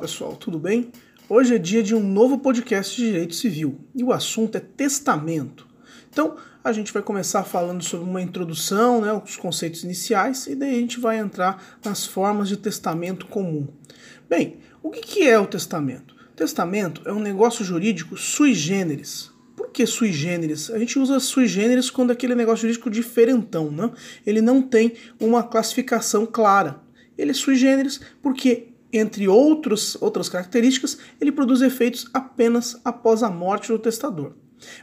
Pessoal, tudo bem? Hoje é dia de um novo podcast de direito civil e o assunto é testamento. Então a gente vai começar falando sobre uma introdução, né, os conceitos iniciais e daí a gente vai entrar nas formas de testamento comum. Bem, o que é o testamento? Testamento é um negócio jurídico sui generis. Por que sui generis? A gente usa sui generis quando aquele negócio jurídico diferentão, né? Ele não tem uma classificação clara. Ele é sui generis porque entre outros, outras características, ele produz efeitos apenas após a morte do testador.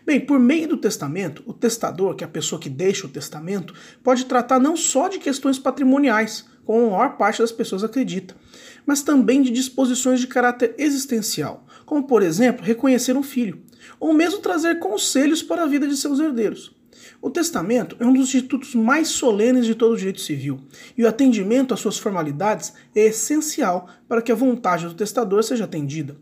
Bem, por meio do testamento, o testador, que é a pessoa que deixa o testamento, pode tratar não só de questões patrimoniais, como a maior parte das pessoas acredita, mas também de disposições de caráter existencial, como, por exemplo, reconhecer um filho, ou mesmo trazer conselhos para a vida de seus herdeiros. O testamento é um dos institutos mais solenes de todo o direito civil, e o atendimento às suas formalidades é essencial para que a vontade do testador seja atendida.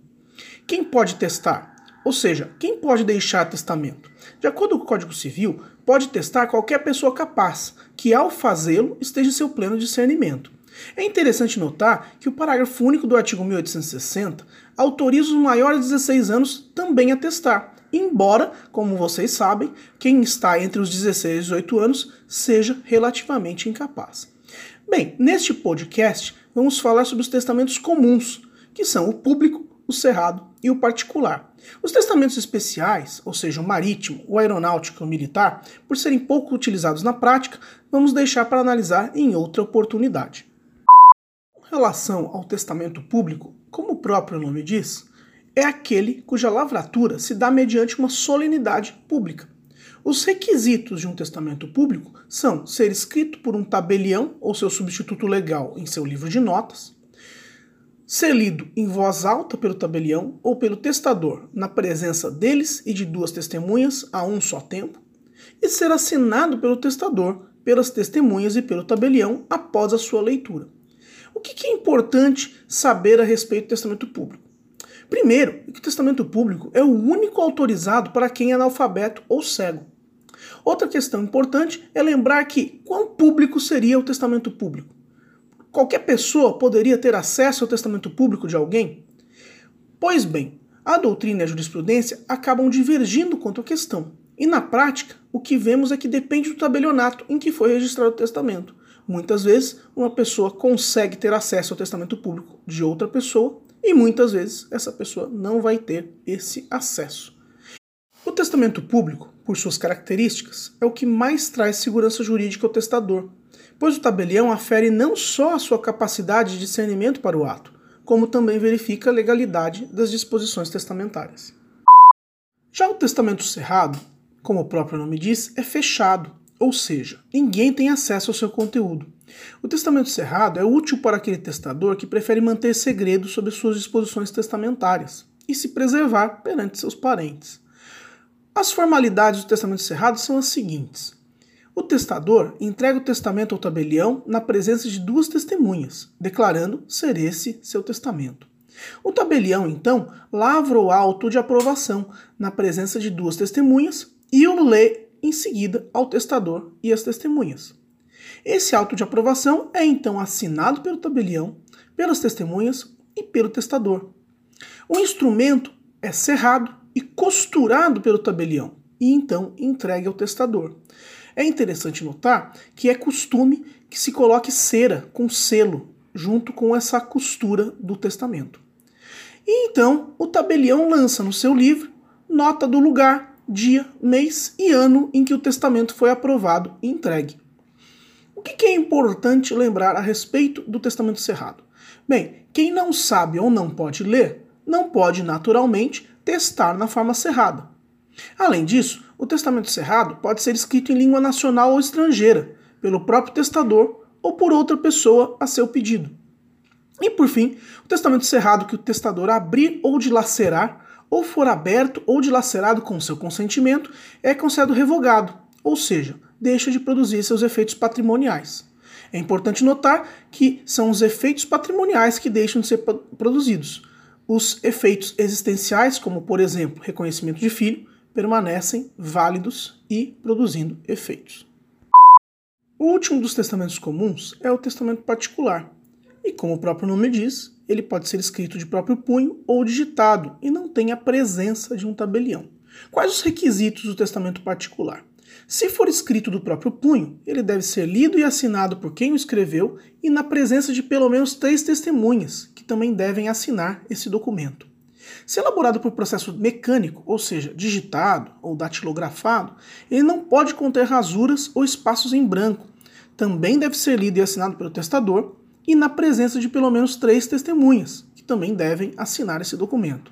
Quem pode testar? Ou seja, quem pode deixar testamento? De acordo com o Código Civil, pode testar qualquer pessoa capaz, que ao fazê-lo esteja em seu pleno discernimento. É interessante notar que o parágrafo único do artigo 1860 autoriza os maiores de 16 anos também a testar, embora, como vocês sabem, quem está entre os 16 e 18 anos seja relativamente incapaz. Bem, neste podcast vamos falar sobre os testamentos comuns, que são o público, o cerrado e o particular. Os testamentos especiais, ou seja, o marítimo, o aeronáutico e o militar, por serem pouco utilizados na prática, vamos deixar para analisar em outra oportunidade. Com relação ao testamento público, como o próprio nome diz, é aquele cuja lavratura se dá mediante uma solenidade pública. Os requisitos de um testamento público são ser escrito por um tabelião ou seu substituto legal em seu livro de notas, ser lido em voz alta pelo tabelião ou pelo testador, na presença deles e de duas testemunhas a um só tempo, e ser assinado pelo testador, pelas testemunhas e pelo tabelião após a sua leitura. O que é importante saber a respeito do testamento público? Primeiro, que o testamento público é o único autorizado para quem é analfabeto ou cego. Outra questão importante é lembrar que quão público seria o testamento público? Qualquer pessoa poderia ter acesso ao testamento público de alguém? Pois bem, a doutrina e a jurisprudência acabam divergindo quanto à questão. E na prática, o que vemos é que depende do tabelionato em que foi registrado o testamento. Muitas vezes, uma pessoa consegue ter acesso ao testamento público de outra pessoa e muitas vezes essa pessoa não vai ter esse acesso. O testamento público, por suas características, é o que mais traz segurança jurídica ao testador, pois o tabelião afere não só a sua capacidade de discernimento para o ato, como também verifica a legalidade das disposições testamentárias. Já o testamento cerrado, como o próprio nome diz, é fechado, ou seja, ninguém tem acesso ao seu conteúdo. O testamento cerrado é útil para aquele testador que prefere manter segredo sobre suas disposições testamentárias e se preservar perante seus parentes. As formalidades do testamento cerrado são as seguintes: o testador entrega o testamento ao tabelião na presença de duas testemunhas, declarando ser esse seu testamento. O tabelião, então, lavra o auto de aprovação na presença de duas testemunhas e o lê em seguida ao testador e às testemunhas. Esse auto de aprovação é então assinado pelo tabelião, pelas testemunhas e pelo testador. O instrumento é cerrado e costurado pelo tabelião e então entregue ao testador. É interessante notar que é costume que se coloque cera com selo junto com essa costura do testamento. E então o tabelião lança no seu livro nota do lugar, dia, mês e ano em que o testamento foi aprovado e entregue. O que é importante lembrar a respeito do testamento cerrado? Bem, quem não sabe ou não pode ler, não pode naturalmente testar na forma cerrada. Além disso, o testamento cerrado pode ser escrito em língua nacional ou estrangeira, pelo próprio testador ou por outra pessoa a seu pedido. E por fim, o testamento cerrado que o testador abrir ou dilacerar, ou for aberto ou dilacerado com seu consentimento, é considerado revogado, ou seja, deixa de produzir seus efeitos patrimoniais. É importante notar que são os efeitos patrimoniais que deixam de ser produzidos. Os efeitos existenciais, como por exemplo reconhecimento de filho, permanecem válidos e produzindo efeitos. O último dos testamentos comuns é o testamento particular, e como o próprio nome diz, ele pode ser escrito de próprio punho ou digitado e não tem a presença de um tabelião. Quais os requisitos do testamento particular? Se for escrito do próprio punho, ele deve ser lido e assinado por quem o escreveu e na presença de pelo menos três testemunhas, que também devem assinar esse documento. Se elaborado por processo mecânico, ou seja, digitado ou datilografado, ele não pode conter rasuras ou espaços em branco. Também deve ser lido e assinado pelo testador e na presença de pelo menos três testemunhas, que também devem assinar esse documento.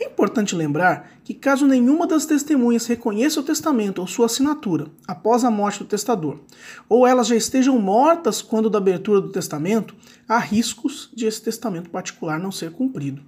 É importante lembrar que, caso nenhuma das testemunhas reconheça o testamento ou sua assinatura após a morte do testador, ou elas já estejam mortas quando da abertura do testamento, há riscos de esse testamento particular não ser cumprido.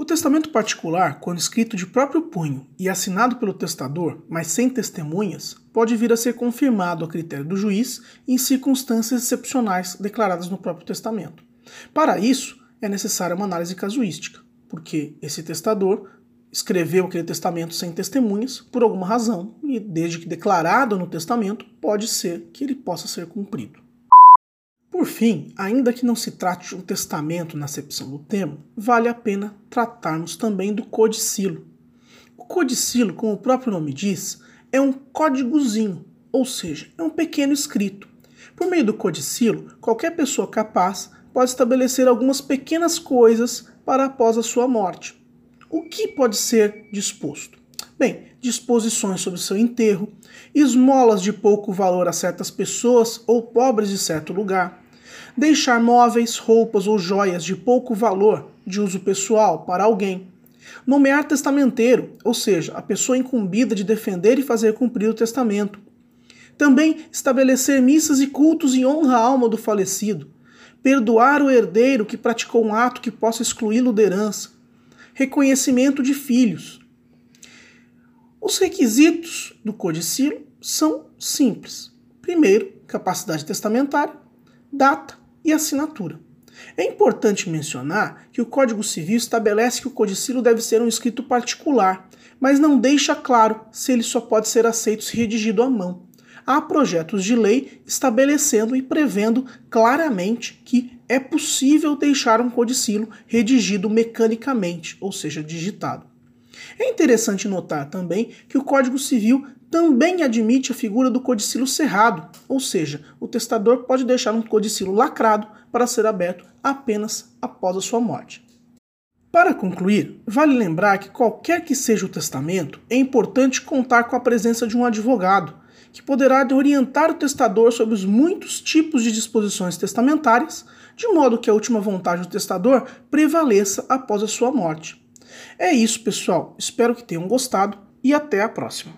O testamento particular, quando escrito de próprio punho e assinado pelo testador, mas sem testemunhas, pode vir a ser confirmado a critério do juiz em circunstâncias excepcionais declaradas no próprio testamento. Para isso, é necessária uma análise casuística porque esse testador escreveu aquele testamento sem testemunhas por alguma razão, e desde que declarado no testamento, pode ser que ele possa ser cumprido. Por fim, ainda que não se trate de um testamento na acepção do termo, vale a pena tratarmos também do codicilo. O codicilo, como o próprio nome diz, é um códigozinho, ou seja, é um pequeno escrito. Por meio do codicilo, qualquer pessoa capaz pode estabelecer algumas pequenas coisas para após a sua morte. O que pode ser disposto? Bem, disposições sobre seu enterro, esmolas de pouco valor a certas pessoas ou pobres de certo lugar, deixar móveis, roupas ou joias de pouco valor de uso pessoal para alguém, nomear testamenteiro, ou seja, a pessoa incumbida de defender e fazer cumprir o testamento. Também estabelecer missas e cultos em honra à alma do falecido, perdoar o herdeiro que praticou um ato que possa excluí-lo da herança, reconhecimento de filhos. Os requisitos do codicilo são simples. Primeiro, capacidade testamentária, data e assinatura. É importante mencionar que o Código Civil estabelece que o codicilo deve ser um escrito particular, mas não deixa claro se ele só pode ser aceito se redigido à mão há projetos de lei estabelecendo e prevendo claramente que é possível deixar um codicilo redigido mecanicamente, ou seja, digitado. É interessante notar também que o Código Civil também admite a figura do codicilo cerrado, ou seja, o testador pode deixar um codicilo lacrado para ser aberto apenas após a sua morte. Para concluir, vale lembrar que qualquer que seja o testamento, é importante contar com a presença de um advogado, que poderá orientar o testador sobre os muitos tipos de disposições testamentárias, de modo que a última vontade do testador prevaleça após a sua morte. É isso, pessoal. Espero que tenham gostado e até a próxima.